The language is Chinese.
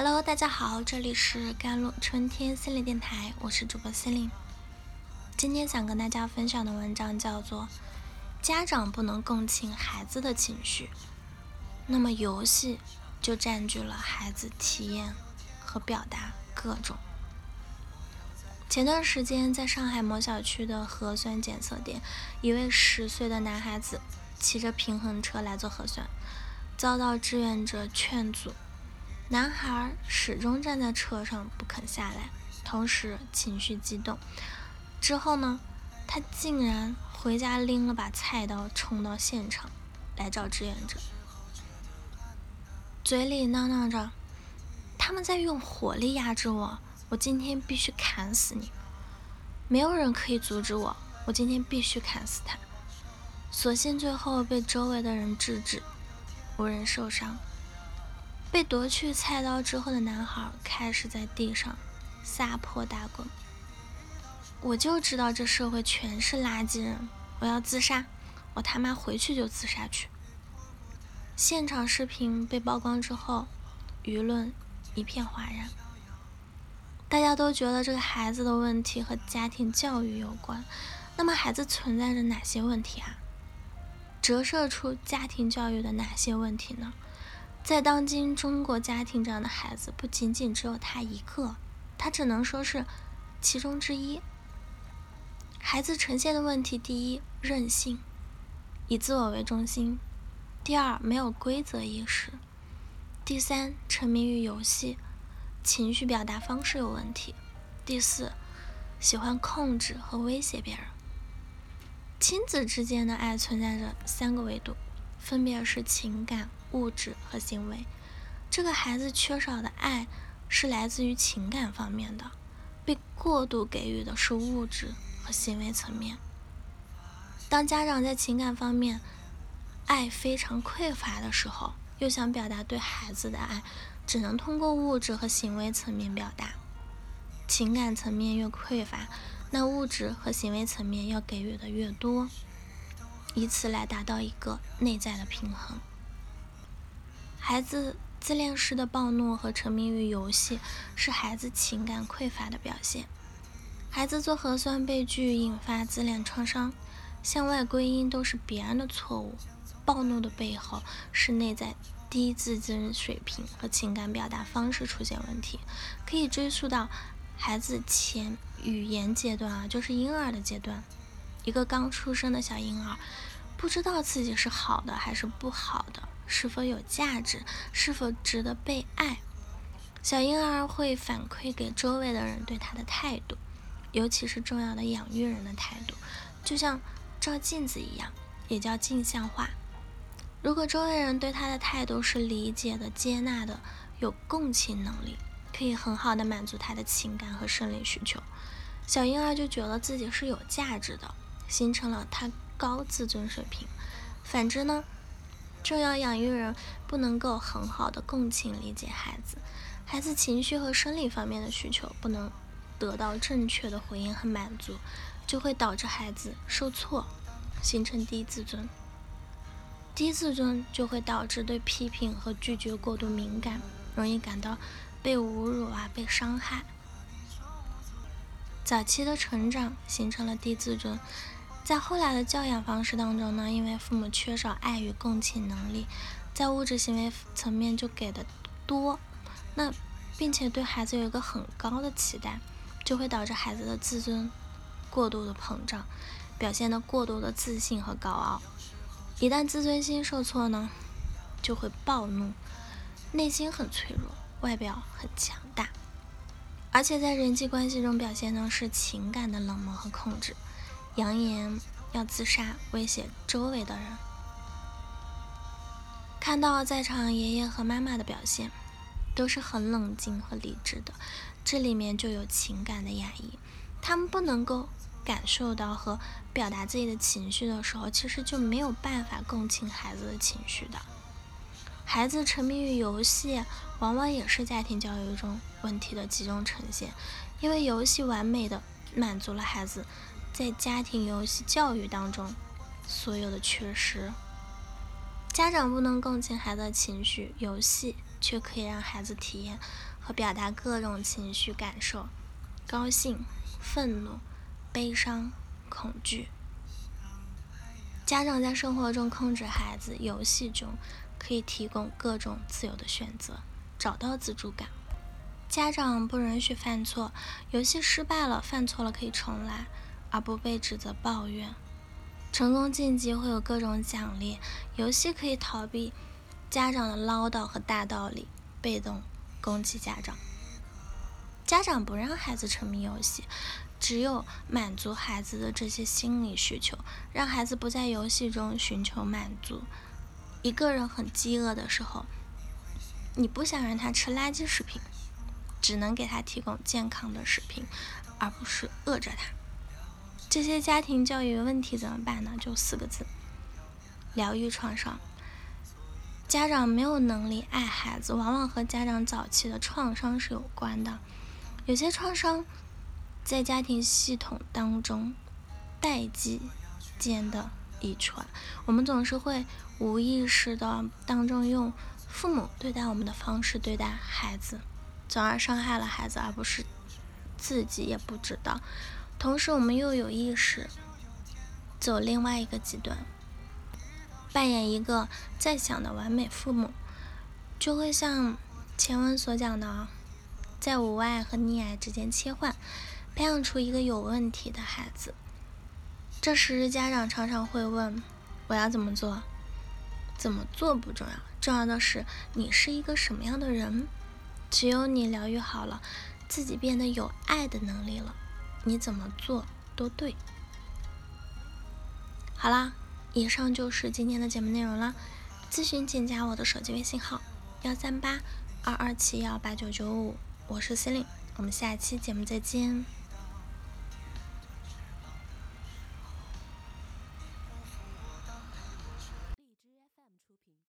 Hello，大家好，这里是甘露春天心理电台，我是主播心灵。今天想跟大家分享的文章叫做《家长不能共情孩子的情绪》，那么游戏就占据了孩子体验和表达各种。前段时间，在上海某小区的核酸检测点，一位十岁的男孩子骑着平衡车来做核酸，遭到志愿者劝阻。男孩始终站在车上不肯下来，同时情绪激动。之后呢，他竟然回家拎了把菜刀冲到现场来找志愿者，嘴里囔囔着：“他们在用火力压制我，我今天必须砍死你！没有人可以阻止我，我今天必须砍死他！”所幸最后被周围的人制止，无人受伤。被夺去菜刀之后的男孩开始在地上撒泼打滚。我就知道这社会全是垃圾人，我要自杀，我他妈回去就自杀去。现场视频被曝光之后，舆论一片哗然，大家都觉得这个孩子的问题和家庭教育有关。那么孩子存在着哪些问题啊？折射出家庭教育的哪些问题呢？在当今中国家庭，这样的孩子不仅仅只有他一个，他只能说是其中之一。孩子呈现的问题：第一，任性，以自我为中心；第二，没有规则意识；第三，沉迷于游戏，情绪表达方式有问题；第四，喜欢控制和威胁别人。亲子之间的爱存在着三个维度，分别是情感。物质和行为，这个孩子缺少的爱是来自于情感方面的，被过度给予的是物质和行为层面。当家长在情感方面爱非常匮乏的时候，又想表达对孩子的爱，只能通过物质和行为层面表达。情感层面越匮乏，那物质和行为层面要给予的越多，以此来达到一个内在的平衡。孩子自恋式的暴怒和沉迷于游戏，是孩子情感匮乏的表现。孩子做核酸被拒，引发自恋创伤，向外归因都是别人的错误。暴怒的背后是内在低自尊水平和情感表达方式出现问题，可以追溯到孩子前语言阶段啊，就是婴儿的阶段。一个刚出生的小婴儿，不知道自己是好的还是不好的。是否有价值？是否值得被爱？小婴儿会反馈给周围的人对他的态度，尤其是重要的养育人的态度，就像照镜子一样，也叫镜像化。如果周围人对他的态度是理解的、接纳的、有共情能力，可以很好的满足他的情感和生理需求，小婴儿就觉得自己是有价值的，形成了他高自尊水平。反之呢？重要养育人不能够很好的共情理解孩子，孩子情绪和生理方面的需求不能得到正确的回应和满足，就会导致孩子受挫，形成低自尊。低自尊就会导致对批评和拒绝过度敏感，容易感到被侮辱啊，被伤害。早期的成长形成了低自尊。在后来的教养方式当中呢，因为父母缺少爱与共情能力，在物质行为层面就给的多，那并且对孩子有一个很高的期待，就会导致孩子的自尊过度的膨胀，表现的过度的自信和高傲。一旦自尊心受挫呢，就会暴怒，内心很脆弱，外表很强大，而且在人际关系中表现呢是情感的冷漠和控制。扬言要自杀，威胁周围的人。看到在场爷爷和妈妈的表现，都是很冷静和理智的，这里面就有情感的压抑。他们不能够感受到和表达自己的情绪的时候，其实就没有办法共情孩子的情绪的。孩子沉迷于游戏，往往也是家庭教育中问题的集中呈现，因为游戏完美的满足了孩子。在家庭游戏教育当中，所有的缺失，家长不能共情孩子的情绪，游戏却可以让孩子体验和表达各种情绪感受：高兴、愤怒、悲伤、恐惧。家长在生活中控制孩子，游戏中可以提供各种自由的选择，找到自主感。家长不允许犯错，游戏失败了，犯错了可以重来，而不被指责抱怨。成功晋级会有各种奖励，游戏可以逃避家长的唠叨和大道理，被动攻击家长。家长不让孩子沉迷游戏，只有满足孩子的这些心理需求，让孩子不在游戏中寻求满足。一个人很饥饿的时候，你不想让他吃垃圾食品，只能给他提供健康的食品，而不是饿着他。这些家庭教育问题怎么办呢？就四个字：疗愈创伤。家长没有能力爱孩子，往往和家长早期的创伤是有关的。有些创伤在家庭系统当中代际间的遗传，我们总是会无意识的当中用父母对待我们的方式对待孩子，从而伤害了孩子，而不是自己也不知道。同时，我们又有意识走另外一个极端，扮演一个在想的完美父母，就会像前文所讲的，在无爱和溺爱之间切换，培养出一个有问题的孩子。这时，家长常常会问：“我要怎么做？怎么做不重要，重要的是你是一个什么样的人。只有你疗愈好了，自己变得有爱的能力了。”你怎么做都对。好啦，以上就是今天的节目内容了。咨询请加我的手机微信号：幺三八二二七幺八九九五，我是司令我们下期节目再见。